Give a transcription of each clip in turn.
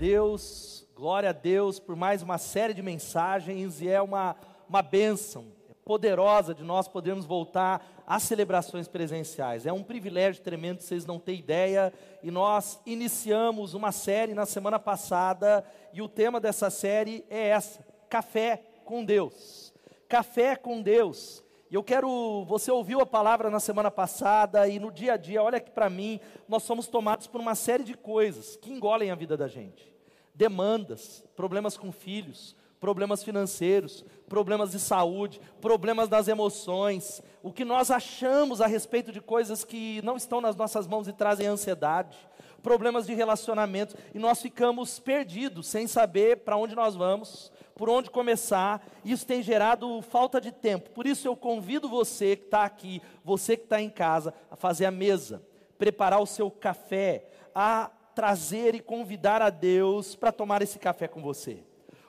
Deus, glória a Deus por mais uma série de mensagens e é uma, uma bênção poderosa de nós podermos voltar às celebrações presenciais. É um privilégio tremendo, vocês não têm ideia. E nós iniciamos uma série na semana passada e o tema dessa série é essa: Café com Deus. Café com Deus. E eu quero, você ouviu a palavra na semana passada e no dia a dia, olha que para mim, nós somos tomados por uma série de coisas que engolem a vida da gente. Demandas, problemas com filhos, problemas financeiros, problemas de saúde, problemas das emoções, o que nós achamos a respeito de coisas que não estão nas nossas mãos e trazem ansiedade, problemas de relacionamento, e nós ficamos perdidos, sem saber para onde nós vamos, por onde começar, isso tem gerado falta de tempo. Por isso eu convido você que está aqui, você que está em casa, a fazer a mesa, preparar o seu café, a trazer e convidar a Deus para tomar esse café com você.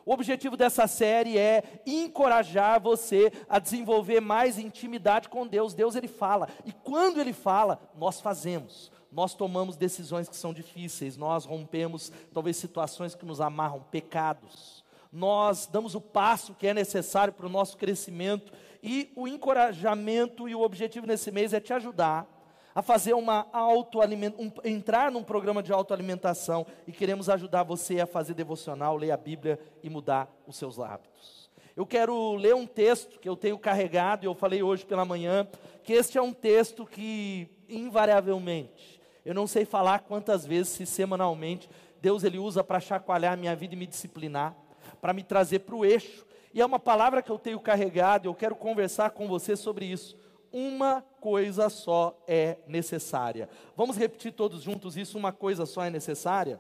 O objetivo dessa série é encorajar você a desenvolver mais intimidade com Deus. Deus ele fala, e quando ele fala, nós fazemos. Nós tomamos decisões que são difíceis, nós rompemos talvez situações que nos amarram, pecados nós damos o passo que é necessário para o nosso crescimento e o encorajamento e o objetivo nesse mês é te ajudar a fazer uma autoalimentação, um, entrar num programa de autoalimentação e queremos ajudar você a fazer devocional, ler a Bíblia e mudar os seus hábitos. Eu quero ler um texto que eu tenho carregado e eu falei hoje pela manhã, que este é um texto que invariavelmente, eu não sei falar quantas vezes, se semanalmente, Deus ele usa para chacoalhar a minha vida e me disciplinar para me trazer para o eixo. E é uma palavra que eu tenho carregado, eu quero conversar com você sobre isso. Uma coisa só é necessária. Vamos repetir todos juntos isso: uma coisa só é necessária?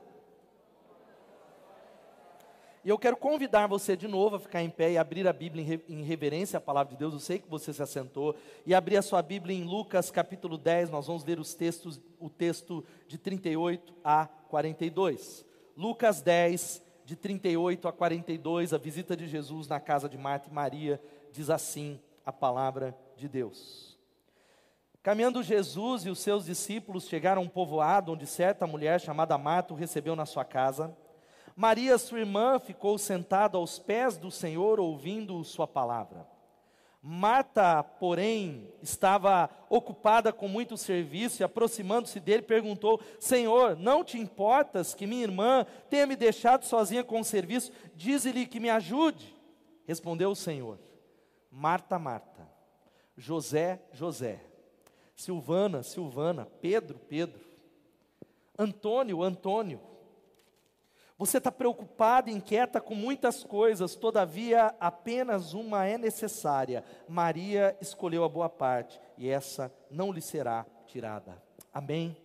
E eu quero convidar você de novo a ficar em pé e abrir a Bíblia em reverência à palavra de Deus. Eu sei que você se assentou. E abrir a sua Bíblia em Lucas capítulo 10. Nós vamos ler os textos, o texto de 38 a 42. Lucas 10, de 38 a 42, a visita de Jesus na casa de Marta e Maria, diz assim a palavra de Deus. Caminhando Jesus e os seus discípulos chegaram a um povoado onde certa mulher chamada Marta o recebeu na sua casa. Maria, sua irmã, ficou sentada aos pés do Senhor ouvindo sua palavra. Marta, porém, estava ocupada com muito serviço e, aproximando-se dele, perguntou: Senhor, não te importas que minha irmã tenha me deixado sozinha com o serviço? Dize-lhe que me ajude. Respondeu o Senhor: Marta, Marta, José, José, Silvana, Silvana, Pedro, Pedro, Antônio, Antônio você está preocupado, inquieta com muitas coisas, todavia apenas uma é necessária. Maria escolheu a boa parte e essa não lhe será tirada. Amém?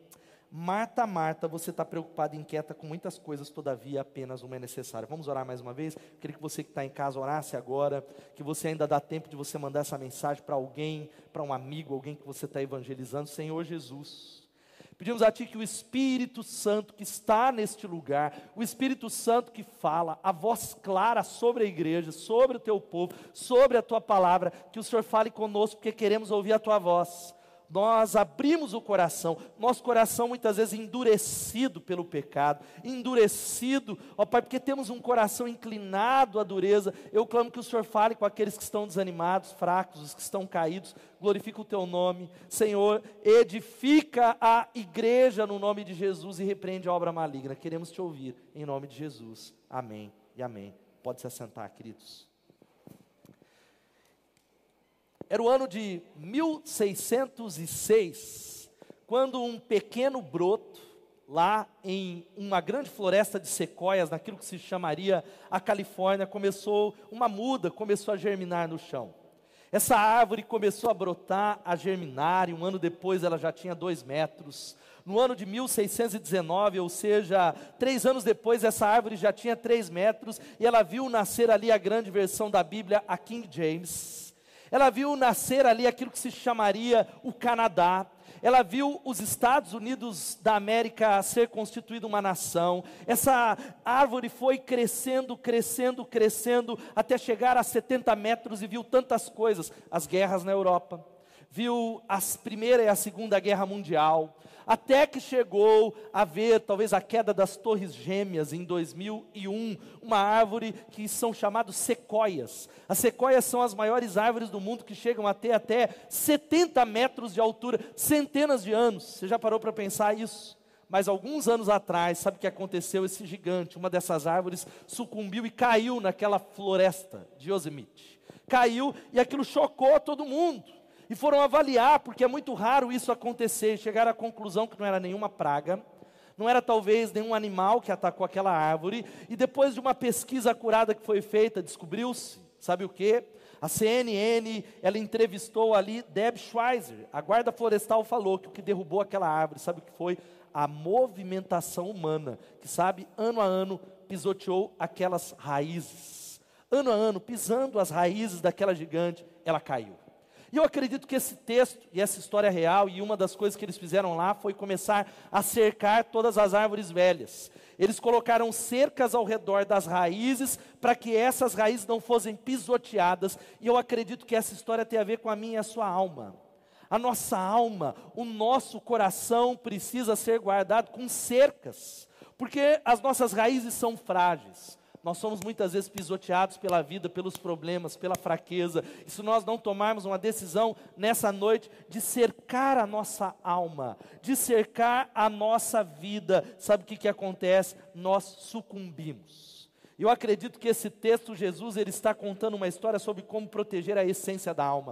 Marta, Marta, você está preocupada, inquieta com muitas coisas, todavia apenas uma é necessária. Vamos orar mais uma vez? Eu queria que você que está em casa orasse agora, que você ainda dá tempo de você mandar essa mensagem para alguém, para um amigo, alguém que você está evangelizando. Senhor Jesus. Pedimos a Ti que o Espírito Santo que está neste lugar, o Espírito Santo que fala, a voz clara sobre a igreja, sobre o Teu povo, sobre a Tua palavra, que o Senhor fale conosco, porque queremos ouvir a Tua voz nós abrimos o coração, nosso coração muitas vezes endurecido pelo pecado, endurecido, ó Pai, porque temos um coração inclinado à dureza. Eu clamo que o Senhor fale com aqueles que estão desanimados, fracos, os que estão caídos, glorifica o Teu nome, Senhor, edifica a igreja no nome de Jesus e repreende a obra maligna. Queremos te ouvir, em nome de Jesus. Amém e amém. Pode se assentar, queridos. Era o ano de 1606, quando um pequeno broto, lá em uma grande floresta de sequoias, naquilo que se chamaria a Califórnia, começou, uma muda começou a germinar no chão. Essa árvore começou a brotar, a germinar, e um ano depois ela já tinha dois metros. No ano de 1619, ou seja, três anos depois, essa árvore já tinha três metros, e ela viu nascer ali a grande versão da Bíblia, a King James. Ela viu nascer ali aquilo que se chamaria o Canadá. Ela viu os Estados Unidos da América ser constituído uma nação. Essa árvore foi crescendo, crescendo, crescendo, até chegar a 70 metros e viu tantas coisas. As guerras na Europa, viu a Primeira e a Segunda Guerra Mundial, até que chegou a ver talvez a queda das Torres Gêmeas em 2001, uma árvore que são chamados sequoias. As sequoias são as maiores árvores do mundo que chegam a ter até 70 metros de altura, centenas de anos. Você já parou para pensar isso? Mas alguns anos atrás, sabe o que aconteceu? Esse gigante, uma dessas árvores, sucumbiu e caiu naquela floresta de Yosemite. Caiu e aquilo chocou todo mundo e foram avaliar, porque é muito raro isso acontecer, e chegaram à conclusão que não era nenhuma praga, não era talvez nenhum animal que atacou aquela árvore, e depois de uma pesquisa acurada que foi feita, descobriu-se, sabe o que? A CNN, ela entrevistou ali Deb Schweizer, a guarda florestal falou que o que derrubou aquela árvore, sabe o que foi? A movimentação humana, que sabe, ano a ano, pisoteou aquelas raízes. Ano a ano, pisando as raízes daquela gigante, ela caiu. E eu acredito que esse texto e essa história real, e uma das coisas que eles fizeram lá foi começar a cercar todas as árvores velhas. Eles colocaram cercas ao redor das raízes para que essas raízes não fossem pisoteadas. E eu acredito que essa história tem a ver com a minha e a sua alma. A nossa alma, o nosso coração precisa ser guardado com cercas, porque as nossas raízes são frágeis. Nós somos muitas vezes pisoteados pela vida, pelos problemas, pela fraqueza. E se nós não tomarmos uma decisão nessa noite de cercar a nossa alma, de cercar a nossa vida, sabe o que, que acontece? Nós sucumbimos. Eu acredito que esse texto, Jesus, ele está contando uma história sobre como proteger a essência da alma.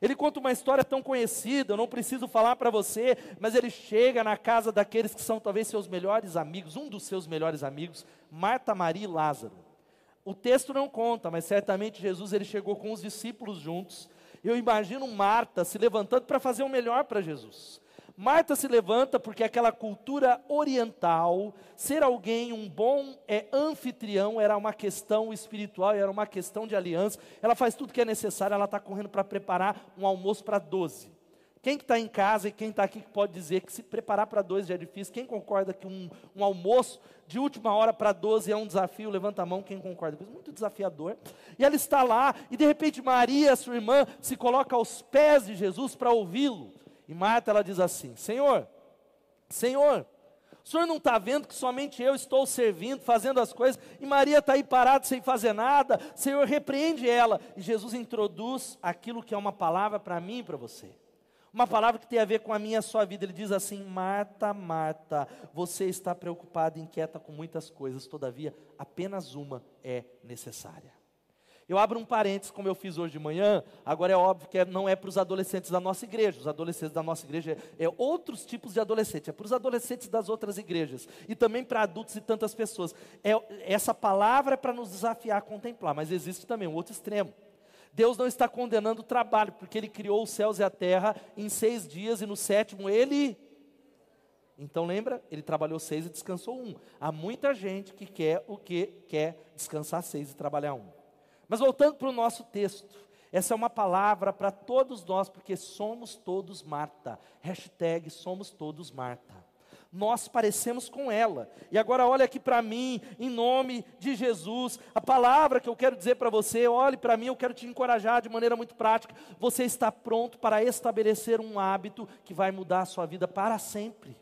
Ele conta uma história tão conhecida, eu não preciso falar para você, mas ele chega na casa daqueles que são talvez seus melhores amigos, um dos seus melhores amigos, Marta, Maria e Lázaro. O texto não conta, mas certamente Jesus ele chegou com os discípulos juntos. Eu imagino Marta se levantando para fazer o melhor para Jesus. Marta se levanta porque aquela cultura oriental, ser alguém um bom é, anfitrião era uma questão espiritual, era uma questão de aliança. Ela faz tudo que é necessário, ela está correndo para preparar um almoço para 12. Quem que está em casa e quem está aqui pode dizer que se preparar para 12 já é difícil? Quem concorda que um, um almoço de última hora para 12 é um desafio? Levanta a mão quem concorda. Muito desafiador. E ela está lá, e de repente Maria, sua irmã, se coloca aos pés de Jesus para ouvi-lo. E Marta ela diz assim: Senhor, Senhor, o senhor não está vendo que somente eu estou servindo, fazendo as coisas, e Maria está aí parada sem fazer nada? Senhor, repreende ela. E Jesus introduz aquilo que é uma palavra para mim e para você. Uma palavra que tem a ver com a minha sua vida. Ele diz assim: Marta, Marta, você está preocupada inquieta com muitas coisas, todavia, apenas uma é necessária. Eu abro um parênteses, como eu fiz hoje de manhã, agora é óbvio que é, não é para os adolescentes da nossa igreja, os adolescentes da nossa igreja é, é outros tipos de adolescentes, é para os adolescentes das outras igrejas, e também para adultos e tantas pessoas. É, essa palavra é para nos desafiar a contemplar, mas existe também um outro extremo. Deus não está condenando o trabalho, porque Ele criou os céus e a terra em seis dias, e no sétimo Ele então lembra? Ele trabalhou seis e descansou um. Há muita gente que quer o que? Quer descansar seis e trabalhar um. Mas voltando para o nosso texto, essa é uma palavra para todos nós, porque somos todos Marta. Hashtag somos todos Marta. Nós parecemos com ela. E agora olha aqui para mim, em nome de Jesus. A palavra que eu quero dizer para você, olhe para mim, eu quero te encorajar de maneira muito prática. Você está pronto para estabelecer um hábito que vai mudar a sua vida para sempre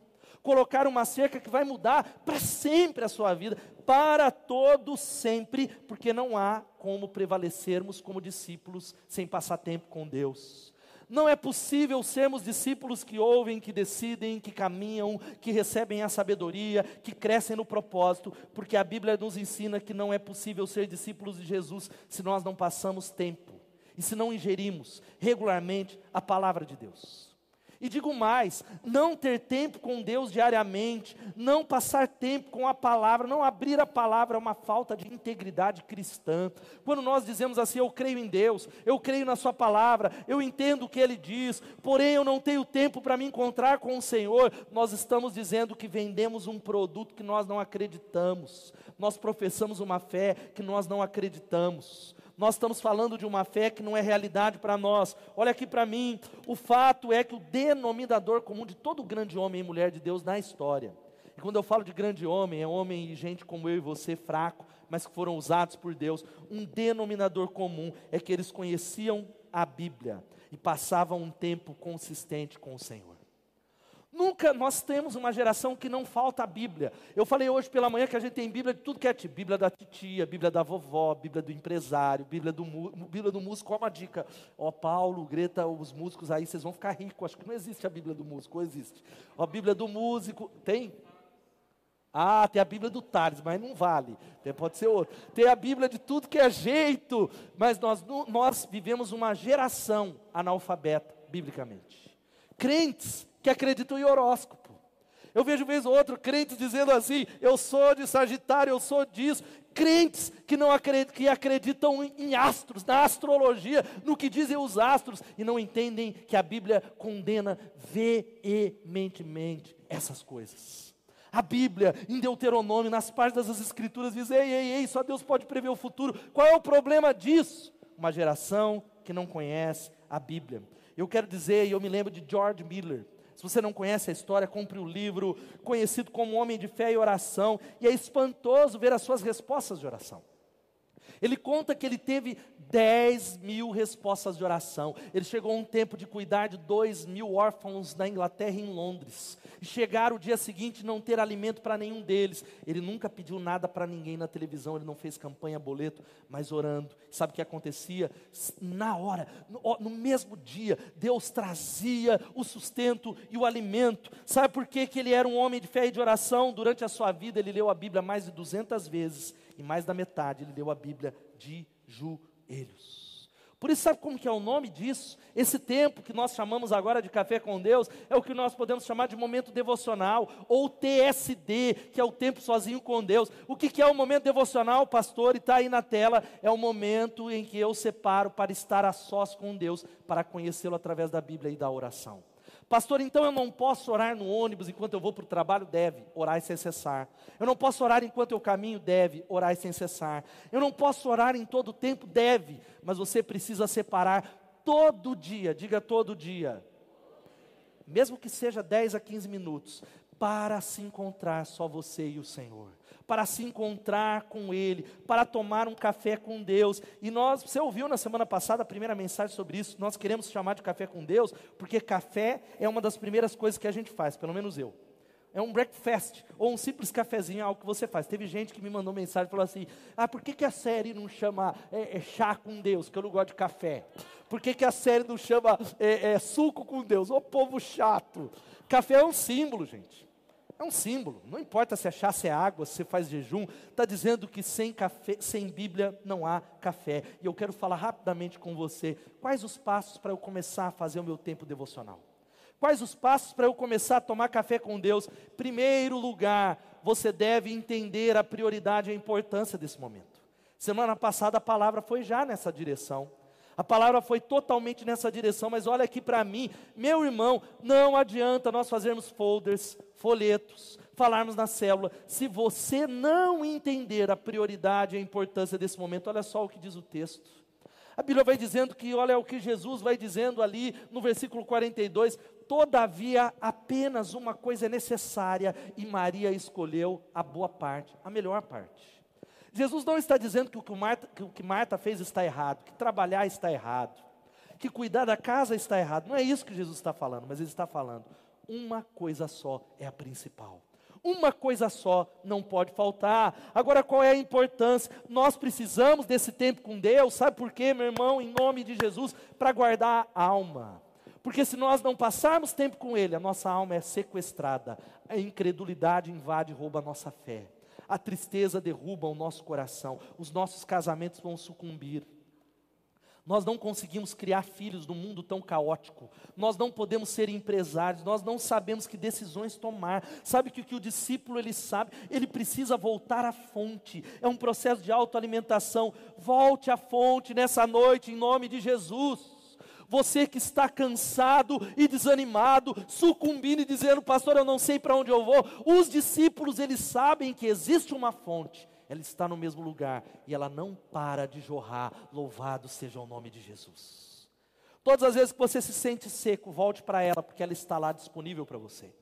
colocar uma cerca que vai mudar para sempre a sua vida, para todo sempre, porque não há como prevalecermos como discípulos sem passar tempo com Deus. Não é possível sermos discípulos que ouvem, que decidem, que caminham, que recebem a sabedoria, que crescem no propósito, porque a Bíblia nos ensina que não é possível ser discípulos de Jesus se nós não passamos tempo e se não ingerimos regularmente a palavra de Deus. E digo mais: não ter tempo com Deus diariamente, não passar tempo com a palavra, não abrir a palavra é uma falta de integridade cristã. Quando nós dizemos assim, eu creio em Deus, eu creio na Sua palavra, eu entendo o que Ele diz, porém eu não tenho tempo para me encontrar com o Senhor, nós estamos dizendo que vendemos um produto que nós não acreditamos, nós professamos uma fé que nós não acreditamos nós estamos falando de uma fé que não é realidade para nós. Olha aqui para mim, o fato é que o denominador comum de todo grande homem e mulher de Deus na história, e quando eu falo de grande homem, é homem e gente como eu e você, fraco, mas que foram usados por Deus, um denominador comum é que eles conheciam a Bíblia. e passavam um tempo consistente com o Senhor. Nunca nós temos uma geração que não falta a Bíblia. Eu falei hoje pela manhã que a gente tem Bíblia de tudo que é tipo. Bíblia da titia, Bíblia da vovó, Bíblia do empresário, Bíblia do, Bíblia do músico. Qual uma dica? Ó, Paulo, Greta, os músicos aí, vocês vão ficar ricos. Acho que não existe a Bíblia do músico, ou existe? Ó, Bíblia do músico, tem? Ah, tem a Bíblia do Tales, mas não vale. Tem, pode ser outro. Tem a Bíblia de tudo que é jeito. Mas nós, nós vivemos uma geração analfabeta, biblicamente. Crentes que acreditam em horóscopo. Eu vejo vez ou outro crentes dizendo assim: eu sou de Sagitário, eu sou disso. Crentes que não acreditam, que acreditam em astros, na astrologia, no que dizem os astros, e não entendem que a Bíblia condena veementemente essas coisas. A Bíblia, em Deuteronômio, nas páginas das Escrituras, diz: ei, ei, ei, só Deus pode prever o futuro. Qual é o problema disso? Uma geração que não conhece a Bíblia. Eu quero dizer, e eu me lembro de George Miller, se você não conhece a história, compre o livro, conhecido como Homem de Fé e Oração, e é espantoso ver as suas respostas de oração. Ele conta que ele teve 10 mil respostas de oração. Ele chegou a um tempo de cuidar de 2 mil órfãos na Inglaterra e em Londres. E chegar o dia seguinte não ter alimento para nenhum deles. Ele nunca pediu nada para ninguém na televisão, ele não fez campanha, boleto, mas orando. Sabe o que acontecia? Na hora, no, mesmo dia, Deus trazia o sustento e o alimento. Sabe por que, que ele era um homem de fé e de oração? Durante a sua vida, ele leu a Bíblia mais de 200 vezes. E mais da metade, ele leu a Bíblia de joelhos. Por isso, sabe como que é o nome disso? Esse tempo que nós chamamos agora de café com Deus, é o que nós podemos chamar de momento devocional, ou TSD, que é o tempo sozinho com Deus. O que, que é o momento devocional, pastor? E está aí na tela, é o momento em que eu separo para estar a sós com Deus, para conhecê-lo através da Bíblia e da oração. Pastor, então eu não posso orar no ônibus enquanto eu vou para o trabalho? Deve, orar sem cessar. Eu não posso orar enquanto eu caminho? Deve, orar sem cessar. Eu não posso orar em todo o tempo? Deve, mas você precisa separar todo dia, diga todo dia, mesmo que seja 10 a 15 minutos, para se encontrar só você e o Senhor para se encontrar com Ele, para tomar um café com Deus. E nós, você ouviu na semana passada a primeira mensagem sobre isso, nós queremos chamar de café com Deus, porque café é uma das primeiras coisas que a gente faz, pelo menos eu. É um breakfast, ou um simples cafezinho, algo que você faz. Teve gente que me mandou mensagem e falou assim: Ah, por que, que a série não chama é, é chá com Deus? Que eu não gosto de café. Por que, que a série não chama é, é suco com Deus? Ô povo chato. Café é um símbolo, gente. É um símbolo. Não importa se é chá, se é água, se faz jejum. Está dizendo que sem café, sem Bíblia não há café. E eu quero falar rapidamente com você. Quais os passos para eu começar a fazer o meu tempo devocional? Quais os passos para eu começar a tomar café com Deus? Primeiro lugar, você deve entender a prioridade e a importância desse momento. Semana passada a palavra foi já nessa direção. A palavra foi totalmente nessa direção, mas olha aqui para mim, meu irmão, não adianta nós fazermos folders, folhetos, falarmos na célula, se você não entender a prioridade e a importância desse momento, olha só o que diz o texto. A Bíblia vai dizendo que, olha o que Jesus vai dizendo ali no versículo 42, todavia apenas uma coisa é necessária e Maria escolheu a boa parte, a melhor parte. Jesus não está dizendo que o que Marta, que o que Marta fez está errado, que trabalhar está errado, que cuidar da casa está errado. Não é isso que Jesus está falando, mas ele está falando: uma coisa só é a principal. Uma coisa só não pode faltar. Agora, qual é a importância? Nós precisamos desse tempo com Deus, sabe por quê, meu irmão, em nome de Jesus? Para guardar a alma. Porque se nós não passarmos tempo com Ele, a nossa alma é sequestrada, a incredulidade invade e rouba a nossa fé a tristeza derruba o nosso coração, os nossos casamentos vão sucumbir. Nós não conseguimos criar filhos num mundo tão caótico. Nós não podemos ser empresários. Nós não sabemos que decisões tomar. Sabe que o que o discípulo ele sabe? Ele precisa voltar à fonte. É um processo de autoalimentação. Volte à fonte nessa noite em nome de Jesus. Você que está cansado e desanimado, sucumbindo e dizendo, pastor, eu não sei para onde eu vou. Os discípulos, eles sabem que existe uma fonte, ela está no mesmo lugar e ela não para de jorrar. Louvado seja o nome de Jesus. Todas as vezes que você se sente seco, volte para ela, porque ela está lá disponível para você.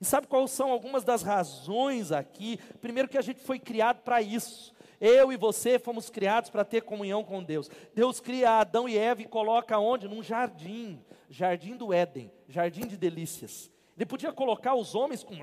E sabe quais são algumas das razões aqui? Primeiro, que a gente foi criado para isso. Eu e você fomos criados para ter comunhão com Deus. Deus cria Adão e Eva e coloca onde? Num jardim, jardim do Éden, jardim de delícias. Ele podia colocar os homens com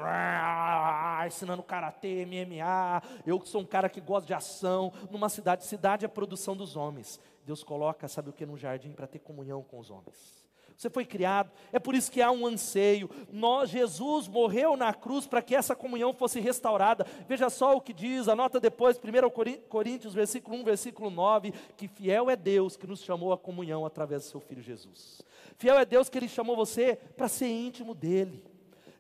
ensinando karatê, MMA. Eu que sou um cara que gosta de ação, numa cidade. Cidade é a produção dos homens. Deus coloca, sabe o que, no jardim para ter comunhão com os homens. Você foi criado, é por isso que há um anseio. Nós, Jesus morreu na cruz para que essa comunhão fosse restaurada. Veja só o que diz, anota depois, 1 Coríntios, versículo 1, versículo 9, que fiel é Deus que nos chamou à comunhão através do seu Filho Jesus. Fiel é Deus que Ele chamou você para ser íntimo dEle.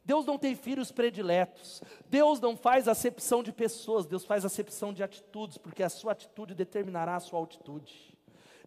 Deus não tem filhos prediletos. Deus não faz acepção de pessoas, Deus faz acepção de atitudes, porque a sua atitude determinará a sua altitude.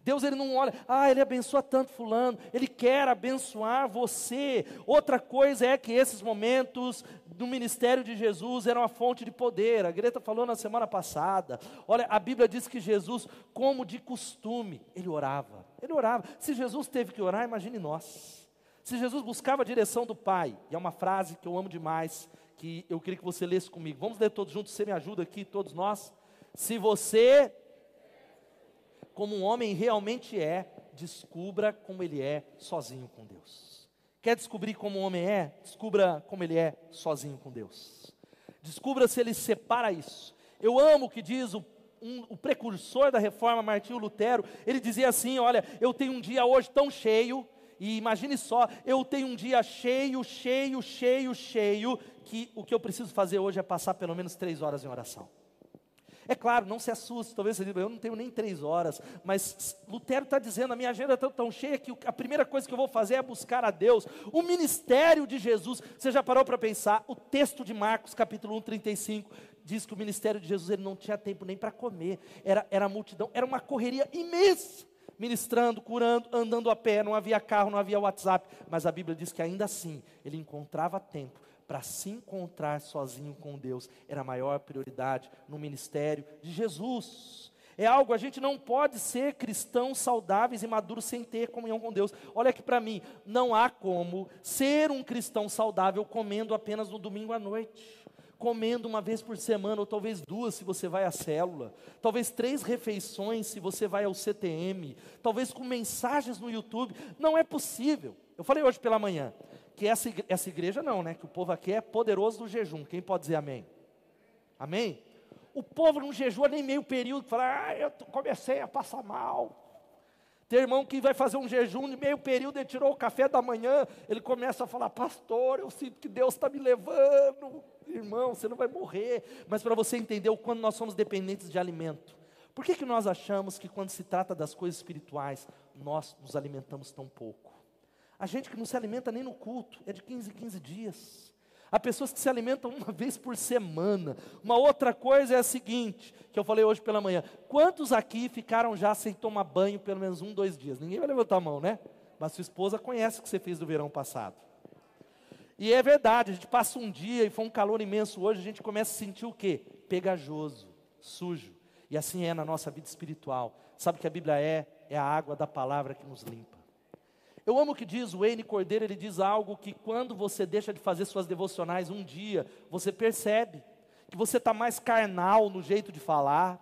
Deus ele não olha, ah, ele abençoa tanto fulano, ele quer abençoar você. Outra coisa é que esses momentos do ministério de Jesus eram a fonte de poder. A Greta falou na semana passada. Olha, a Bíblia diz que Jesus, como de costume, ele orava. Ele orava. Se Jesus teve que orar, imagine nós. Se Jesus buscava a direção do Pai, e é uma frase que eu amo demais, que eu queria que você lesse comigo. Vamos ler todos juntos, você me ajuda aqui, todos nós. Se você como um homem realmente é, descubra como ele é sozinho com Deus. Quer descobrir como um homem é? Descubra como ele é sozinho com Deus. Descubra se ele separa isso. Eu amo o que diz o, um, o precursor da reforma, Martinho Lutero. Ele dizia assim: Olha, eu tenho um dia hoje tão cheio, e imagine só, eu tenho um dia cheio, cheio, cheio, cheio, que o que eu preciso fazer hoje é passar pelo menos três horas em oração. É claro, não se assuste, talvez você diga, eu não tenho nem três horas, mas Lutero está dizendo, a minha agenda está tão cheia que a primeira coisa que eu vou fazer é buscar a Deus. O ministério de Jesus, você já parou para pensar? O texto de Marcos, capítulo 1, 35, diz que o ministério de Jesus ele não tinha tempo nem para comer, era, era multidão, era uma correria imensa ministrando, curando, andando a pé, não havia carro, não havia WhatsApp, mas a Bíblia diz que ainda assim ele encontrava tempo para se encontrar sozinho com Deus era a maior prioridade no ministério de Jesus. É algo, a gente não pode ser cristãos saudáveis e maduros sem ter comunhão com Deus. Olha aqui para mim, não há como ser um cristão saudável comendo apenas no domingo à noite comendo uma vez por semana, ou talvez duas se você vai à célula, talvez três refeições se você vai ao CTM, talvez com mensagens no YouTube. Não é possível. Eu falei hoje pela manhã que essa igreja, essa igreja não, né? Que o povo aqui é poderoso do jejum. Quem pode dizer amém? Amém? O povo não jejua nem meio período, fala, ah, eu comecei a passar mal. Tem irmão que vai fazer um jejum de meio período, ele tirou o café da manhã, ele começa a falar, pastor, eu sinto que Deus está me levando. Irmão, você não vai morrer. Mas para você entender o quanto nós somos dependentes de alimento. Por que, que nós achamos que quando se trata das coisas espirituais, nós nos alimentamos tão pouco? A gente que não se alimenta nem no culto, é de 15 em 15 dias. Há pessoas que se alimentam uma vez por semana. Uma outra coisa é a seguinte, que eu falei hoje pela manhã. Quantos aqui ficaram já sem tomar banho pelo menos um, dois dias? Ninguém vai levantar a mão, né? Mas sua esposa conhece o que você fez do verão passado. E é verdade, a gente passa um dia e foi um calor imenso hoje, a gente começa a sentir o quê? Pegajoso, sujo. E assim é na nossa vida espiritual. Sabe o que a Bíblia é? É a água da palavra que nos limpa. Eu amo o que diz o Wayne Cordeiro, ele diz algo que quando você deixa de fazer suas devocionais um dia, você percebe que você está mais carnal no jeito de falar.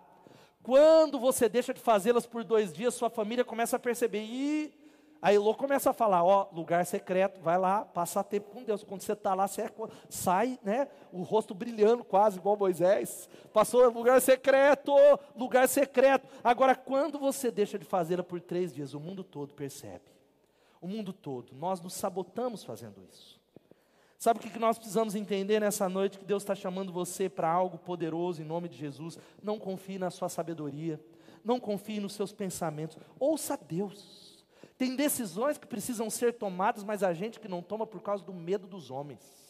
Quando você deixa de fazê-las por dois dias, sua família começa a perceber. E a Elô começa a falar: Ó, lugar secreto, vai lá, passa tempo com Deus. Quando você está lá, você é, sai, né? O rosto brilhando, quase igual Moisés. Passou lugar secreto, lugar secreto. Agora, quando você deixa de fazê-la por três dias, o mundo todo percebe o mundo todo. Nós nos sabotamos fazendo isso. Sabe o que nós precisamos entender nessa noite? Que Deus está chamando você para algo poderoso em nome de Jesus. Não confie na sua sabedoria, não confie nos seus pensamentos. Ouça Deus. Tem decisões que precisam ser tomadas, mas a gente que não toma por causa do medo dos homens.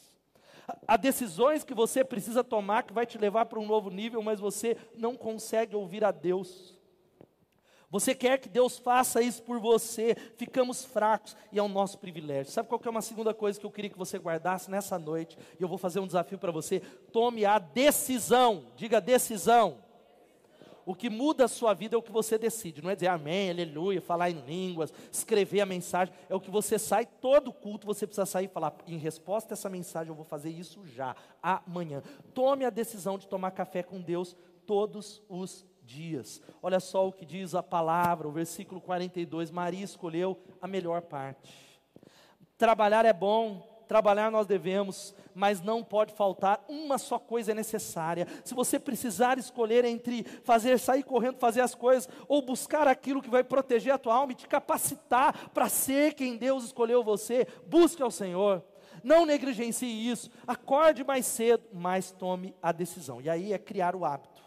Há decisões que você precisa tomar que vai te levar para um novo nível, mas você não consegue ouvir a Deus. Você quer que Deus faça isso por você, ficamos fracos e é o nosso privilégio. Sabe qual é uma segunda coisa que eu queria que você guardasse nessa noite? E eu vou fazer um desafio para você. Tome a decisão, diga decisão. O que muda a sua vida é o que você decide, não é dizer amém, aleluia, falar em línguas, escrever a mensagem, é o que você sai, todo culto você precisa sair e falar, em resposta a essa mensagem eu vou fazer isso já, amanhã. Tome a decisão de tomar café com Deus todos os dias. Olha só o que diz a palavra, o versículo 42. Maria escolheu a melhor parte. Trabalhar é bom, trabalhar nós devemos, mas não pode faltar uma só coisa necessária. Se você precisar escolher entre fazer sair correndo, fazer as coisas, ou buscar aquilo que vai proteger a tua alma e te capacitar para ser quem Deus escolheu você, busque ao Senhor. Não negligencie isso. Acorde mais cedo, mas tome a decisão. E aí é criar o hábito.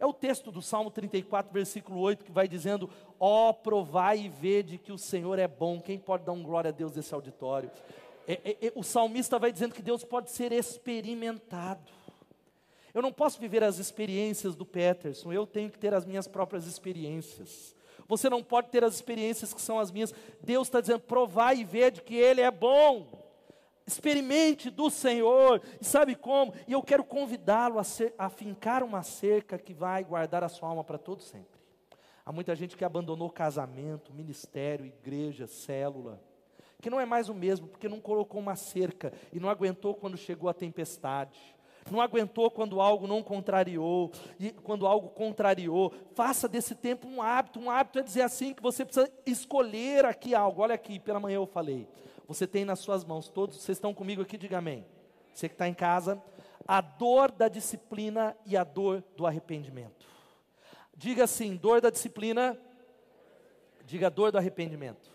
É o texto do Salmo 34, versículo 8, que vai dizendo: Ó, oh, provai e vede que o Senhor é bom. Quem pode dar um glória a Deus nesse auditório? É, é, é, o salmista vai dizendo que Deus pode ser experimentado. Eu não posso viver as experiências do Peterson, eu tenho que ter as minhas próprias experiências. Você não pode ter as experiências que são as minhas. Deus está dizendo: provai e vede que Ele é bom experimente do Senhor, e sabe como? E eu quero convidá-lo a, a fincar uma cerca que vai guardar a sua alma para todo sempre. Há muita gente que abandonou casamento, ministério, igreja, célula, que não é mais o mesmo, porque não colocou uma cerca e não aguentou quando chegou a tempestade. Não aguentou quando algo não contrariou, e quando algo contrariou. Faça desse tempo um hábito. Um hábito é dizer assim que você precisa escolher aqui algo. Olha aqui, pela manhã eu falei você tem nas suas mãos, todos, vocês estão comigo aqui, diga amém. Você que está em casa, a dor da disciplina e a dor do arrependimento. Diga assim: dor da disciplina, diga dor do arrependimento.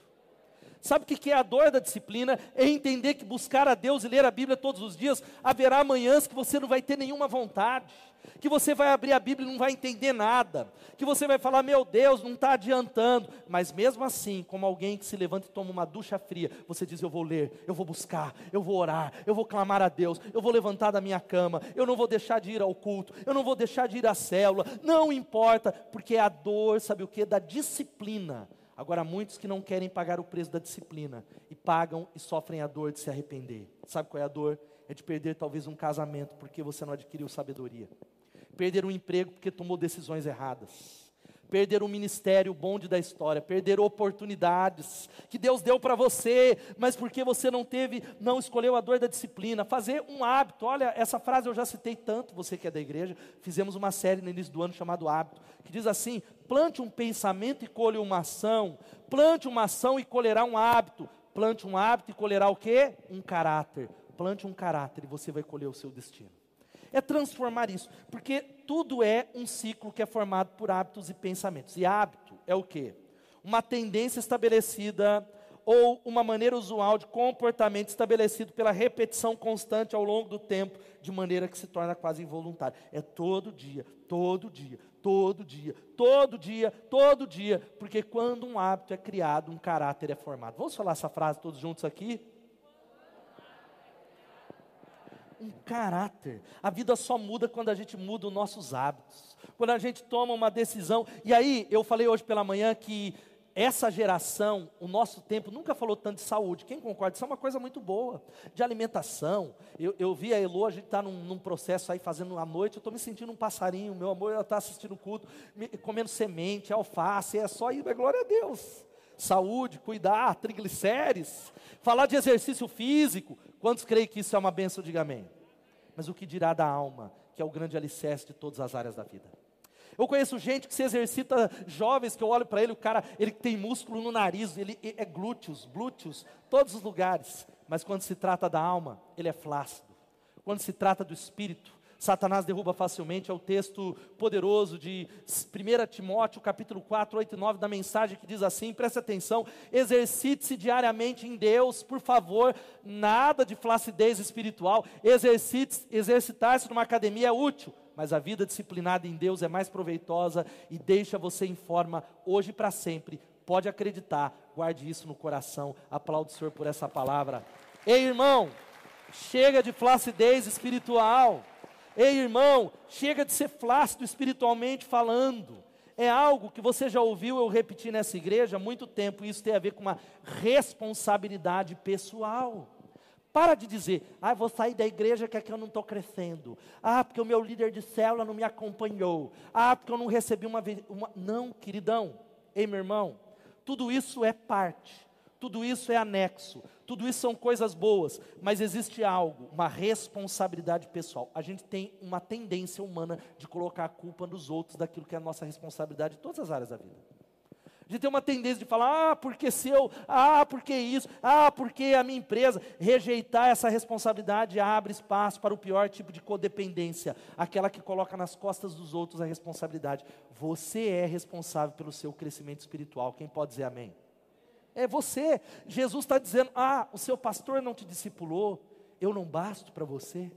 Sabe o que é a dor da disciplina? É entender que buscar a Deus e ler a Bíblia todos os dias, haverá manhãs que você não vai ter nenhuma vontade, que você vai abrir a Bíblia e não vai entender nada, que você vai falar, meu Deus, não está adiantando, mas mesmo assim, como alguém que se levanta e toma uma ducha fria, você diz: Eu vou ler, eu vou buscar, eu vou orar, eu vou clamar a Deus, eu vou levantar da minha cama, eu não vou deixar de ir ao culto, eu não vou deixar de ir à célula, não importa, porque é a dor, sabe o que? Da disciplina Agora, muitos que não querem pagar o preço da disciplina e pagam e sofrem a dor de se arrepender. Sabe qual é a dor? É de perder talvez um casamento porque você não adquiriu sabedoria. Perder um emprego porque tomou decisões erradas perder um ministério, o bonde da história, perder oportunidades que Deus deu para você, mas porque você não teve, não escolheu a dor da disciplina, fazer um hábito. Olha, essa frase eu já citei tanto, você que é da igreja, fizemos uma série no início do ano chamado Hábito, que diz assim: plante um pensamento e colhe uma ação, plante uma ação e colherá um hábito, plante um hábito e colherá o quê? Um caráter. Plante um caráter e você vai colher o seu destino é transformar isso, porque tudo é um ciclo que é formado por hábitos e pensamentos. E hábito é o quê? Uma tendência estabelecida ou uma maneira usual de comportamento estabelecido pela repetição constante ao longo do tempo, de maneira que se torna quase involuntário. É todo dia, todo dia, todo dia, todo dia, todo dia, porque quando um hábito é criado, um caráter é formado. Vamos falar essa frase todos juntos aqui? Um caráter. A vida só muda quando a gente muda os nossos hábitos, quando a gente toma uma decisão. E aí, eu falei hoje pela manhã que essa geração, o nosso tempo, nunca falou tanto de saúde. Quem concorda? Isso é uma coisa muito boa. De alimentação. Eu, eu vi a Elo, a gente está num, num, processo aí fazendo à noite. Eu estou me sentindo um passarinho. Meu amor, ela está assistindo o culto, me, comendo semente, alface. É só isso, é glória a Deus. Saúde, cuidar, triglicérides. Falar de exercício físico. Quantos creem que isso é uma benção? Diga amém. Mas o que dirá da alma, que é o grande alicerce de todas as áreas da vida? Eu conheço gente que se exercita, jovens, que eu olho para ele, o cara, ele tem músculo no nariz, ele é glúteos, glúteos, todos os lugares. Mas quando se trata da alma, ele é flácido. Quando se trata do espírito, Satanás derruba facilmente, é o texto poderoso de 1 Timóteo, capítulo 4, 8 e 9, da mensagem que diz assim: preste atenção, exercite-se diariamente em Deus, por favor, nada de flacidez espiritual, exercitar-se numa academia é útil, mas a vida disciplinada em Deus é mais proveitosa e deixa você em forma hoje para sempre. Pode acreditar, guarde isso no coração. Aplaudo o Senhor por essa palavra. Ei, irmão, chega de flacidez espiritual. Ei, irmão, chega de ser flácido espiritualmente falando. É algo que você já ouviu eu repetir nessa igreja há muito tempo, isso tem a ver com uma responsabilidade pessoal. Para de dizer, ah, vou sair da igreja que é que eu não estou crescendo. Ah, porque o meu líder de célula não me acompanhou. Ah, porque eu não recebi uma, uma... Não, queridão. Ei, meu irmão, tudo isso é parte tudo isso é anexo, tudo isso são coisas boas, mas existe algo, uma responsabilidade pessoal. A gente tem uma tendência humana de colocar a culpa nos outros daquilo que é a nossa responsabilidade em todas as áreas da vida. A gente tem uma tendência de falar, ah, porque seu, ah, porque isso, ah, porque a minha empresa. Rejeitar essa responsabilidade abre espaço para o pior tipo de codependência, aquela que coloca nas costas dos outros a responsabilidade. Você é responsável pelo seu crescimento espiritual. Quem pode dizer amém? É você. Jesus está dizendo: ah, o seu pastor não te discipulou, eu não basto para você.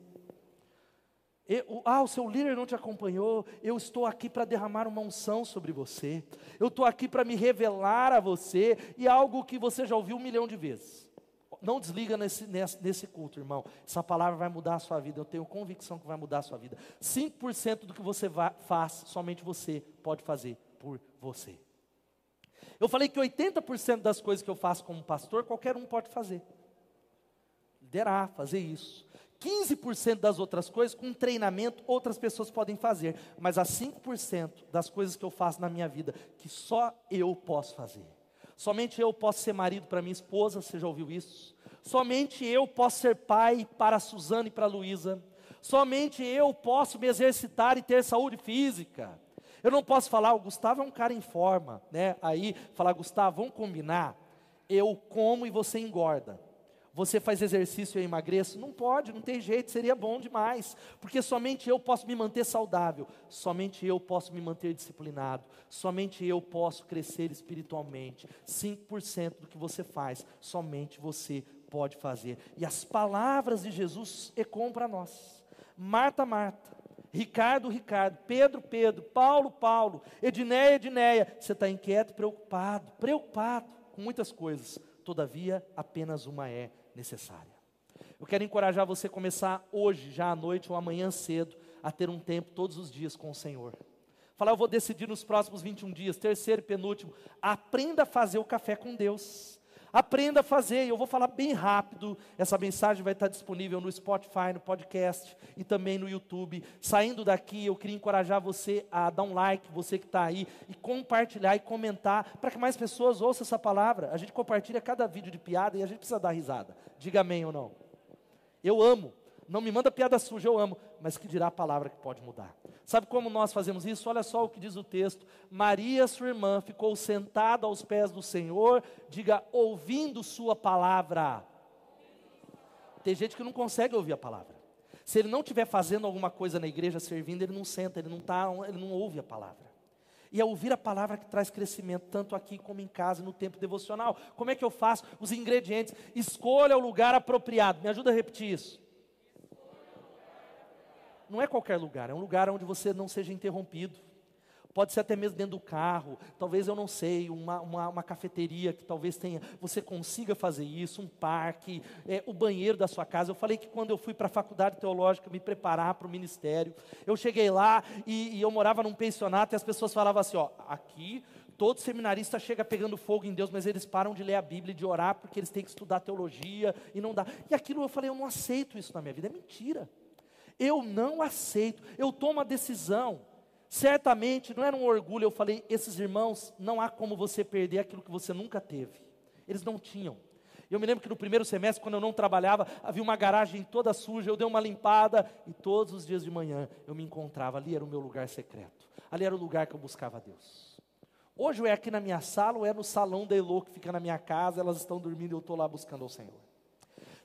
Eu, ah, o seu líder não te acompanhou. Eu estou aqui para derramar uma unção sobre você. Eu estou aqui para me revelar a você. E algo que você já ouviu um milhão de vezes. Não desliga nesse, nesse, nesse culto, irmão. Essa palavra vai mudar a sua vida. Eu tenho convicção que vai mudar a sua vida. 5% do que você faz, somente você pode fazer por você. Eu falei que 80% das coisas que eu faço como pastor, qualquer um pode fazer. Liderar, fazer isso. 15% das outras coisas, com treinamento, outras pessoas podem fazer. Mas há 5% das coisas que eu faço na minha vida, que só eu posso fazer. Somente eu posso ser marido para minha esposa, você já ouviu isso? Somente eu posso ser pai para a Suzana e para a Luísa. Somente eu posso me exercitar e ter saúde física. Eu não posso falar, o Gustavo é um cara em forma, né? Aí falar, Gustavo, vamos combinar. Eu como e você engorda você faz exercício e eu emagreço? Não pode, não tem jeito, seria bom demais, porque somente eu posso me manter saudável, somente eu posso me manter disciplinado, somente eu posso crescer espiritualmente. 5% do que você faz, somente você pode fazer. E as palavras de Jesus ecoam para nós. Marta, Marta, Ricardo, Ricardo, Pedro, Pedro, Paulo, Paulo, Edneia, Edneia, você está inquieto, preocupado, preocupado com muitas coisas, todavia apenas uma é necessária. Eu quero encorajar você a começar hoje, já à noite ou amanhã cedo, a ter um tempo todos os dias com o Senhor. Falar, eu vou decidir nos próximos 21 dias, terceiro e penúltimo, aprenda a fazer o café com Deus. Aprenda a fazer, eu vou falar bem rápido. Essa mensagem vai estar disponível no Spotify, no podcast e também no YouTube. Saindo daqui, eu queria encorajar você a dar um like, você que está aí, e compartilhar e comentar, para que mais pessoas ouçam essa palavra. A gente compartilha cada vídeo de piada e a gente precisa dar risada. Diga amém ou não. Eu amo. Não me manda piada suja, eu amo, mas que dirá a palavra que pode mudar. Sabe como nós fazemos isso? Olha só o que diz o texto. Maria, sua irmã, ficou sentada aos pés do Senhor, diga, ouvindo sua palavra. Tem gente que não consegue ouvir a palavra. Se ele não estiver fazendo alguma coisa na igreja, servindo, ele não senta, ele não, tá, ele não ouve a palavra. E é ouvir a palavra que traz crescimento, tanto aqui como em casa, no tempo devocional. Como é que eu faço? Os ingredientes. Escolha o lugar apropriado. Me ajuda a repetir isso não é qualquer lugar, é um lugar onde você não seja interrompido. Pode ser até mesmo dentro do carro, talvez eu não sei, uma, uma, uma cafeteria que talvez tenha, você consiga fazer isso, um parque, é, o banheiro da sua casa. Eu falei que quando eu fui para a faculdade teológica me preparar para o ministério, eu cheguei lá e, e eu morava num pensionato e as pessoas falavam assim: ó, aqui todo seminarista chega pegando fogo em Deus, mas eles param de ler a Bíblia e de orar porque eles têm que estudar teologia e não dá. E aquilo eu falei, eu não aceito isso na minha vida, é mentira. Eu não aceito, eu tomo a decisão. Certamente, não era um orgulho, eu falei, esses irmãos, não há como você perder aquilo que você nunca teve. Eles não tinham. Eu me lembro que no primeiro semestre, quando eu não trabalhava, havia uma garagem toda suja, eu dei uma limpada e todos os dias de manhã eu me encontrava ali, era o meu lugar secreto. Ali era o lugar que eu buscava a Deus. Hoje ou é aqui na minha sala ou é no salão da Elô que fica na minha casa, elas estão dormindo e eu estou lá buscando ao Senhor.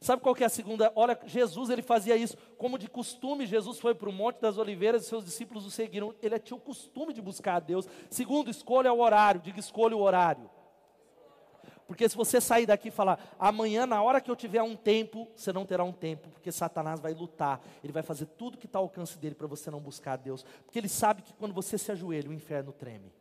Sabe qual que é a segunda? Olha, Jesus ele fazia isso, como de costume, Jesus foi para o Monte das Oliveiras e seus discípulos o seguiram. Ele tinha o costume de buscar a Deus. Segundo, escolha o horário, diga escolha o horário. Porque se você sair daqui e falar, amanhã, na hora que eu tiver um tempo, você não terá um tempo, porque Satanás vai lutar, ele vai fazer tudo que está ao alcance dele para você não buscar a Deus, porque ele sabe que quando você se ajoelha, o inferno treme.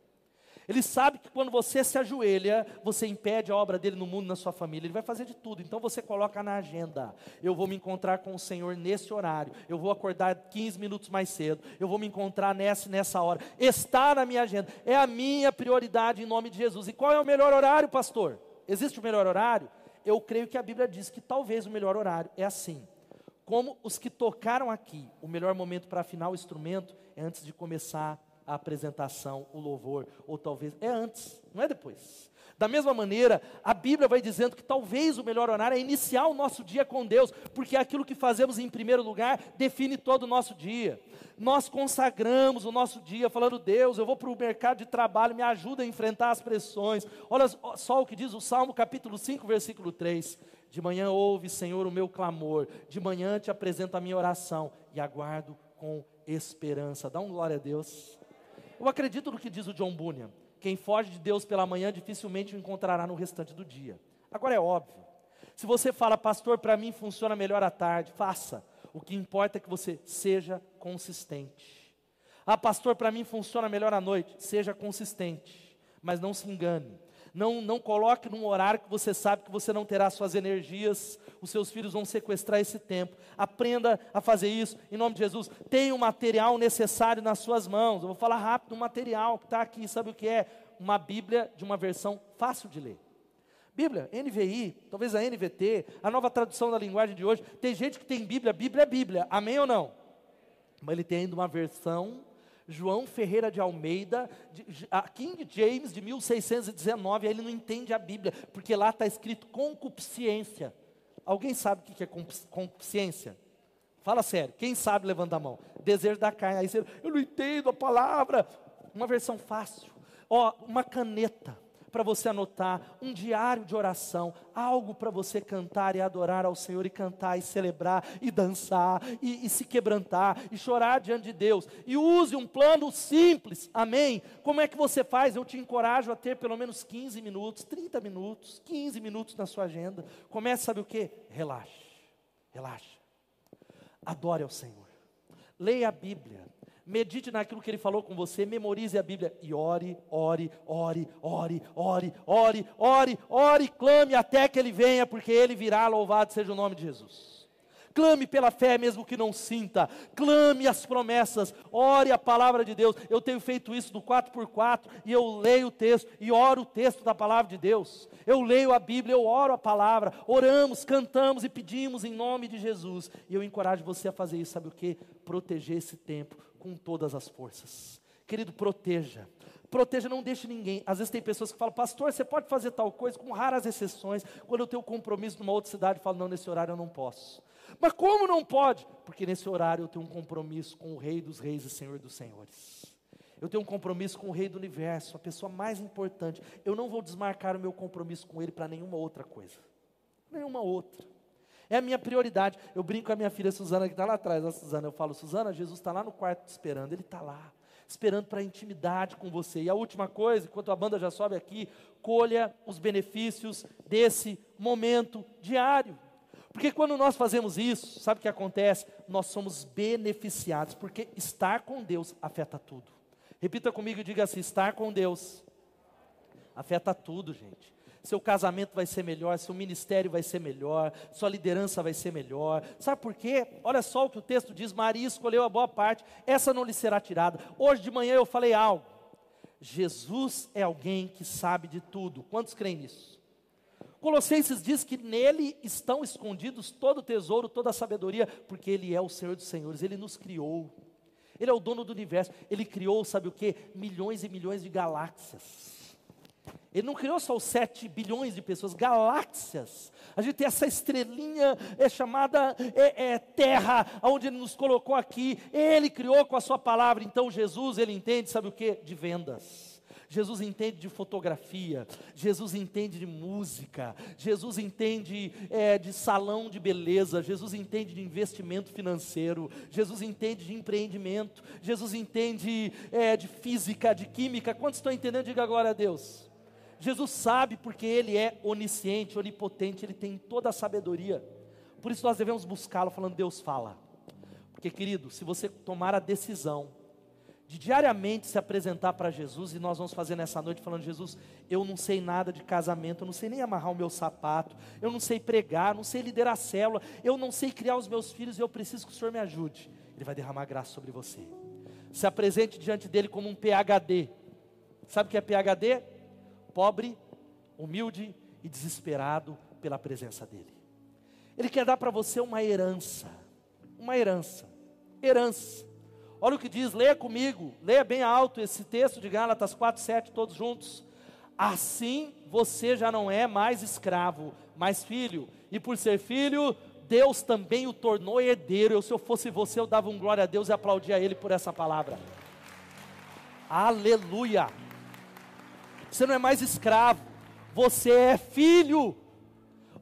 Ele sabe que quando você se ajoelha, você impede a obra dele no mundo, na sua família. Ele vai fazer de tudo. Então você coloca na agenda: eu vou me encontrar com o Senhor nesse horário. Eu vou acordar 15 minutos mais cedo. Eu vou me encontrar nessa nessa hora. Está na minha agenda. É a minha prioridade em nome de Jesus. E qual é o melhor horário, pastor? Existe o melhor horário? Eu creio que a Bíblia diz que talvez o melhor horário é assim. Como os que tocaram aqui, o melhor momento para afinar o instrumento é antes de começar a apresentação, o louvor, ou talvez é antes, não é depois. Da mesma maneira, a Bíblia vai dizendo que talvez o melhor horário é iniciar o nosso dia com Deus, porque aquilo que fazemos em primeiro lugar define todo o nosso dia. Nós consagramos o nosso dia falando: Deus, eu vou para o mercado de trabalho, me ajuda a enfrentar as pressões. Olha só o que diz o Salmo capítulo 5, versículo 3. De manhã ouve, Senhor, o meu clamor, de manhã te apresento a minha oração e aguardo com esperança. Dá um glória a Deus. Eu acredito no que diz o John Bunyan. Quem foge de Deus pela manhã dificilmente o encontrará no restante do dia. Agora é óbvio. Se você fala, pastor, para mim funciona melhor à tarde, faça. O que importa é que você seja consistente. Ah, pastor, para mim funciona melhor à noite. Seja consistente, mas não se engane. Não, não coloque num horário que você sabe que você não terá suas energias, os seus filhos vão sequestrar esse tempo. Aprenda a fazer isso, em nome de Jesus. Tenha o material necessário nas suas mãos. Eu vou falar rápido, o material que está aqui, sabe o que é? Uma Bíblia de uma versão fácil de ler. Bíblia, NVI, talvez a NVT, a nova tradução da linguagem de hoje. Tem gente que tem Bíblia, Bíblia é Bíblia, amém ou não? Mas ele tem ainda uma versão João Ferreira de Almeida, de, a King James de 1619, aí ele não entende a Bíblia, porque lá está escrito concupiscência. Alguém sabe o que é concupiscência? Fala sério, quem sabe levanta a mão. Desejo da carne. Aí você, eu não entendo a palavra. Uma versão fácil. Ó, uma caneta para você anotar, um diário de oração, algo para você cantar e adorar ao Senhor, e cantar e celebrar, e dançar, e, e, se quebrantar, e chorar diante de Deus. E use um plano simples, amém? Como é que você faz? Eu te encorajo a ter pelo menos 15 minutos, 30 minutos, 15 minutos na sua agenda. Comece, sabe o que? Relaxe, relaxe. Adore ao Senhor. Leia a Bíblia medite naquilo que ele falou com você, memorize a Bíblia e ore, ore, ore, ore, ore, ore, ore, ore, clame até que ele venha, porque ele virá, louvado seja o nome de Jesus. Clame pela fé, mesmo que não sinta. Clame as promessas. Ore a palavra de Deus. Eu tenho feito isso do 4x4 e eu leio o texto e oro o texto da palavra de Deus. Eu leio a Bíblia, eu oro a palavra. Oramos, cantamos e pedimos em nome de Jesus. E eu encorajo você a fazer isso. Sabe o que? Proteger esse tempo com todas as forças. Querido, proteja. Proteja, não deixe ninguém. Às vezes tem pessoas que falam, pastor, você pode fazer tal coisa, com raras exceções. Quando eu tenho compromisso numa outra cidade, eu falo, não, nesse horário eu não posso. Mas como não pode? Porque nesse horário eu tenho um compromisso com o Rei dos Reis e Senhor dos Senhores. Eu tenho um compromisso com o Rei do Universo, a pessoa mais importante. Eu não vou desmarcar o meu compromisso com Ele para nenhuma outra coisa. Nenhuma outra. É a minha prioridade. Eu brinco com a minha filha Suzana, que está lá atrás. A Suzana, eu falo, Suzana, Jesus está lá no quarto esperando. Ele está lá, esperando para intimidade com você. E a última coisa, enquanto a banda já sobe aqui, colha os benefícios desse momento diário. Porque quando nós fazemos isso, sabe o que acontece? Nós somos beneficiados, porque estar com Deus afeta tudo. Repita comigo e diga assim: estar com Deus afeta tudo, gente seu casamento vai ser melhor, seu ministério vai ser melhor, sua liderança vai ser melhor. Sabe por quê? Olha só o que o texto diz: Maria escolheu a boa parte, essa não lhe será tirada. Hoje de manhã eu falei algo. Jesus é alguém que sabe de tudo. Quantos creem nisso? Colossenses diz que nele estão escondidos todo o tesouro, toda a sabedoria, porque ele é o Senhor dos Senhores, ele nos criou. Ele é o dono do universo. Ele criou, sabe o que? Milhões e milhões de galáxias. Ele não criou só os 7 bilhões de pessoas, galáxias. A gente tem essa estrelinha é chamada é, é, Terra, onde Ele nos colocou aqui. Ele criou com a Sua palavra. Então Jesus, Ele entende, sabe o que? De vendas. Jesus entende de fotografia, Jesus entende de música, Jesus entende é, de salão de beleza, Jesus entende de investimento financeiro, Jesus entende de empreendimento, Jesus entende é, de física, de química. Quantos estão entendendo? Diga agora a Deus. Jesus sabe porque Ele é onisciente, onipotente, Ele tem toda a sabedoria. Por isso nós devemos buscá-lo, falando: Deus fala. Porque, querido, se você tomar a decisão de diariamente se apresentar para Jesus, e nós vamos fazer nessa noite falando: Jesus, eu não sei nada de casamento, eu não sei nem amarrar o meu sapato, eu não sei pregar, não sei liderar a célula, eu não sei criar os meus filhos eu preciso que o Senhor me ajude. Ele vai derramar graça sobre você. Se apresente diante dele como um PHD. Sabe o que é PHD? Pobre, humilde e desesperado pela presença dEle. Ele quer dar para você uma herança, uma herança, herança. Olha o que diz, leia comigo, leia bem alto esse texto de Gálatas 4, 7, todos juntos. Assim você já não é mais escravo, mas filho. E por ser filho, Deus também o tornou herdeiro. Eu, se eu fosse você, eu dava um glória a Deus e aplaudia Ele por essa palavra. Aleluia! Você não é mais escravo, você é filho.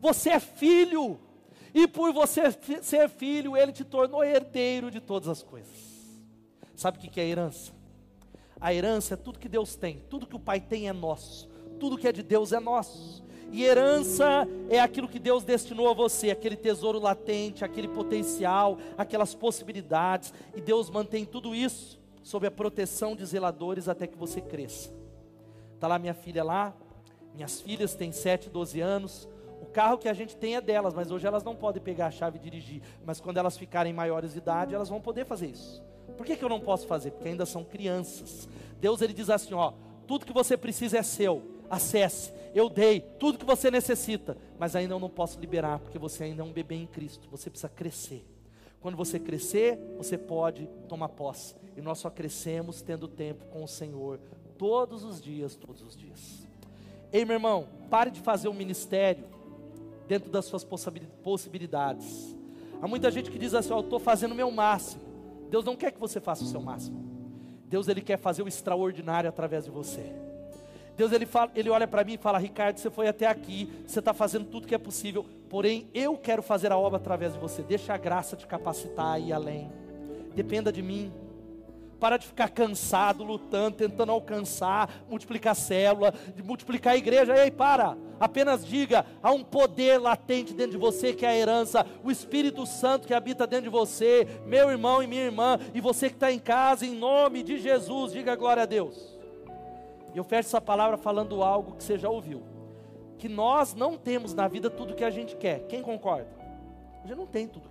Você é filho. E por você ser filho, Ele te tornou herdeiro de todas as coisas. Sabe o que é herança? A herança é tudo que Deus tem, tudo que o Pai tem é nosso, tudo que é de Deus é nosso. E herança é aquilo que Deus destinou a você, aquele tesouro latente, aquele potencial, aquelas possibilidades. E Deus mantém tudo isso sob a proteção de zeladores até que você cresça. Está lá minha filha lá, minhas filhas têm 7, 12 anos. O carro que a gente tem é delas, mas hoje elas não podem pegar a chave e dirigir. Mas quando elas ficarem maiores de idade, elas vão poder fazer isso. Por que, que eu não posso fazer? Porque ainda são crianças. Deus ele diz assim: ó, tudo que você precisa é seu, acesse. Eu dei tudo que você necessita, mas ainda eu não posso liberar, porque você ainda é um bebê em Cristo. Você precisa crescer. Quando você crescer, você pode tomar posse. E nós só crescemos tendo tempo com o Senhor todos os dias, todos os dias. Ei, meu irmão, pare de fazer um ministério dentro das suas possibilidades. Há muita gente que diz assim: eu estou fazendo o meu máximo. Deus não quer que você faça o seu máximo. Deus ele quer fazer o extraordinário através de você. Deus ele, fala, ele olha para mim e fala: Ricardo, você foi até aqui, você está fazendo tudo que é possível, porém eu quero fazer a obra através de você. Deixa a graça te capacitar a ir além. Dependa de mim. Para de ficar cansado, lutando, tentando alcançar, multiplicar célula, multiplicar a igreja. Ei, para! Apenas diga: há um poder latente dentro de você que é a herança, o Espírito Santo que habita dentro de você, meu irmão e minha irmã, e você que está em casa, em nome de Jesus, diga glória a Deus. E eu fecho essa palavra falando algo que você já ouviu: que nós não temos na vida tudo que a gente quer. Quem concorda? A gente não tem tudo.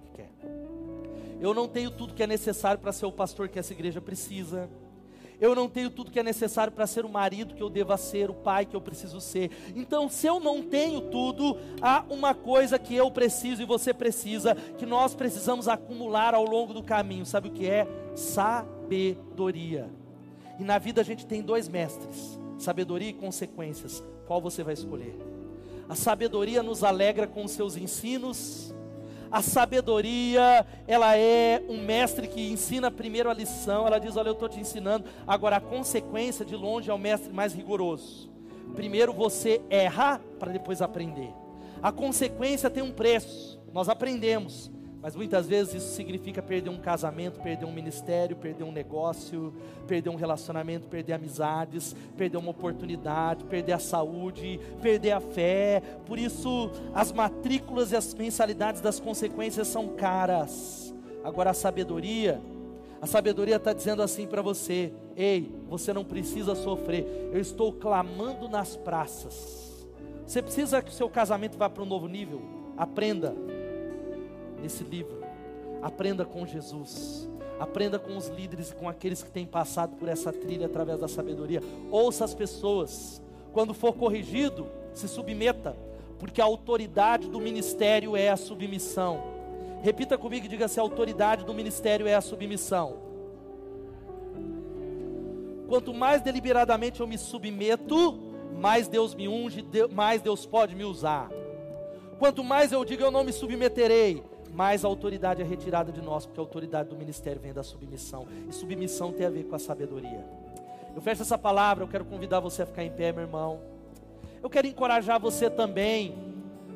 Eu não tenho tudo que é necessário para ser o pastor que essa igreja precisa. Eu não tenho tudo que é necessário para ser o marido que eu deva ser, o pai que eu preciso ser. Então, se eu não tenho tudo, há uma coisa que eu preciso e você precisa, que nós precisamos acumular ao longo do caminho. Sabe o que é? Sabedoria. E na vida a gente tem dois mestres: sabedoria e consequências. Qual você vai escolher? A sabedoria nos alegra com os seus ensinos, a sabedoria, ela é um mestre que ensina primeiro a lição, ela diz: Olha, eu estou te ensinando. Agora, a consequência de longe é o mestre mais rigoroso. Primeiro você erra para depois aprender. A consequência tem um preço, nós aprendemos, mas muitas vezes isso significa perder um casamento, perder um ministério, perder um negócio, perder um relacionamento, perder amizades, perder uma oportunidade, perder a saúde, perder a fé. Por isso, as matrículas e as mensalidades das consequências são caras. Agora, a sabedoria, a sabedoria está dizendo assim para você: ei, você não precisa sofrer, eu estou clamando nas praças. Você precisa que o seu casamento vá para um novo nível? Aprenda nesse livro. Aprenda com Jesus. Aprenda com os líderes e com aqueles que têm passado por essa trilha através da sabedoria. Ouça as pessoas. Quando for corrigido, se submeta, porque a autoridade do ministério é a submissão. Repita comigo e diga se a autoridade do ministério é a submissão. Quanto mais deliberadamente eu me submeto, mais Deus me unge, mais Deus pode me usar. Quanto mais eu digo eu não me submeterei, mais a autoridade é retirada de nós, porque a autoridade do ministério vem da submissão. E submissão tem a ver com a sabedoria. Eu fecho essa palavra, eu quero convidar você a ficar em pé, meu irmão. Eu quero encorajar você também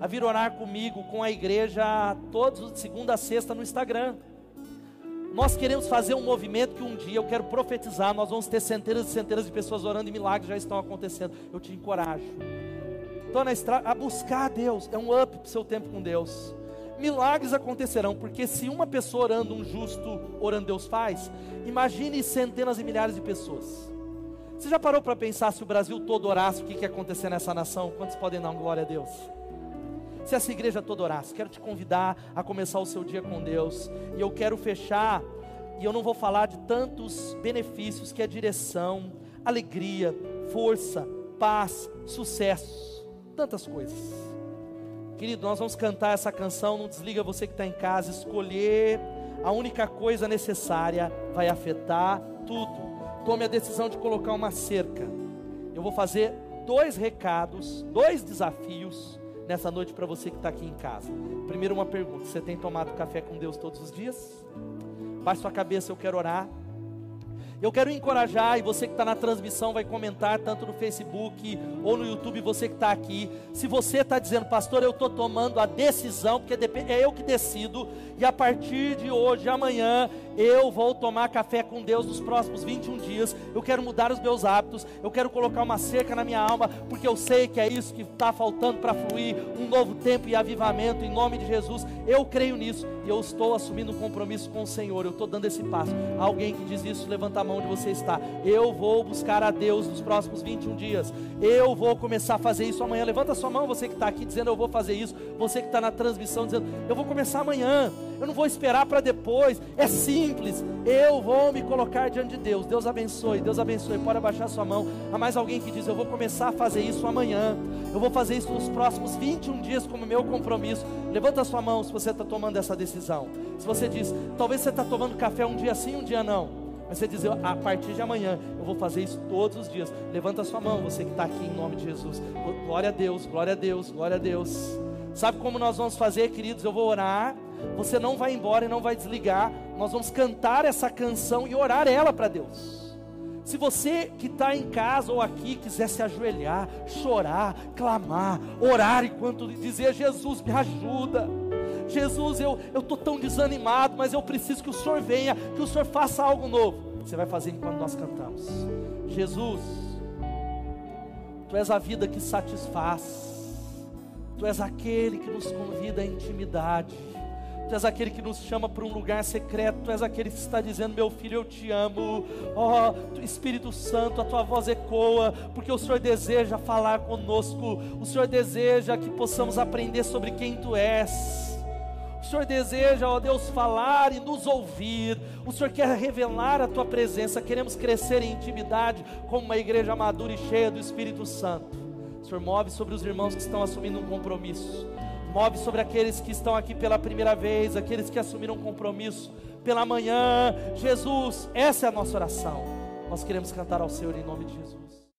a vir orar comigo com a igreja todos de segunda a sexta no Instagram. Nós queremos fazer um movimento que um dia eu quero profetizar, nós vamos ter centenas e centenas de pessoas orando e milagres já estão acontecendo. Eu te encorajo. Estou na estrada a buscar a Deus, é um up para o seu tempo com Deus milagres acontecerão, porque se uma pessoa orando, um justo orando, Deus faz, imagine centenas e milhares de pessoas. Você já parou para pensar se o Brasil todo orasse, o que, que ia acontecer nessa nação? Quantos podem dar glória a Deus? Se essa igreja toda orasse, quero te convidar a começar o seu dia com Deus, e eu quero fechar, e eu não vou falar de tantos benefícios que é direção, alegria, força, paz, sucesso, tantas coisas. Querido, nós vamos cantar essa canção. Não desliga você que está em casa. Escolher a única coisa necessária vai afetar tudo. Tome a decisão de colocar uma cerca. Eu vou fazer dois recados, dois desafios nessa noite para você que está aqui em casa. Primeiro, uma pergunta: você tem tomado café com Deus todos os dias? Baixe sua cabeça, eu quero orar. Eu quero encorajar, e você que está na transmissão vai comentar, tanto no Facebook ou no YouTube, você que está aqui. Se você está dizendo, pastor, eu estou tomando a decisão, porque é eu que decido, e a partir de hoje, amanhã, eu vou tomar café com Deus nos próximos 21 dias. Eu quero mudar os meus hábitos. Eu quero colocar uma cerca na minha alma, porque eu sei que é isso que está faltando para fluir um novo tempo e avivamento em nome de Jesus. Eu creio nisso e eu estou assumindo um compromisso com o Senhor. Eu estou dando esse passo. Alguém que diz isso, levanta a mão onde você está. Eu vou buscar a Deus nos próximos 21 dias. Eu vou começar a fazer isso amanhã. Levanta sua mão, você que está aqui dizendo eu vou fazer isso. Você que está na transmissão dizendo eu vou começar amanhã. Eu não vou esperar para depois. É simples. Eu vou me colocar diante de Deus. Deus abençoe. Deus abençoe. Pode abaixar sua mão. Há mais alguém que diz: Eu vou começar a fazer isso amanhã. Eu vou fazer isso nos próximos 21 dias como meu compromisso. Levanta sua mão se você está tomando essa decisão. Se você diz, talvez você está tomando café um dia sim, um dia não. Mas você diz, a partir de amanhã eu vou fazer isso todos os dias. Levanta a sua mão, você que está aqui em nome de Jesus. Glória a Deus, glória a Deus, glória a Deus. Sabe como nós vamos fazer, queridos? Eu vou orar. Você não vai embora e não vai desligar. Nós vamos cantar essa canção e orar ela para Deus. Se você que está em casa ou aqui quiser se ajoelhar, chorar, clamar, orar enquanto dizer: Jesus, me ajuda. Jesus, eu estou tão desanimado, mas eu preciso que o Senhor venha, que o Senhor faça algo novo. Você vai fazer enquanto nós cantamos. Jesus, Tu és a vida que satisfaz. Tu és aquele que nos convida à intimidade. Tu és aquele que nos chama para um lugar secreto. Tu és aquele que está dizendo: Meu filho, eu te amo. Oh, Espírito Santo, a tua voz ecoa, porque o Senhor deseja falar conosco. O Senhor deseja que possamos aprender sobre quem tu és. O Senhor deseja, ó Deus, falar e nos ouvir. O Senhor quer revelar a tua presença. Queremos crescer em intimidade como uma igreja madura e cheia do Espírito Santo. Senhor, move sobre os irmãos que estão assumindo um compromisso. Move sobre aqueles que estão aqui pela primeira vez, aqueles que assumiram um compromisso pela manhã. Jesus, essa é a nossa oração. Nós queremos cantar ao Senhor em nome de Jesus.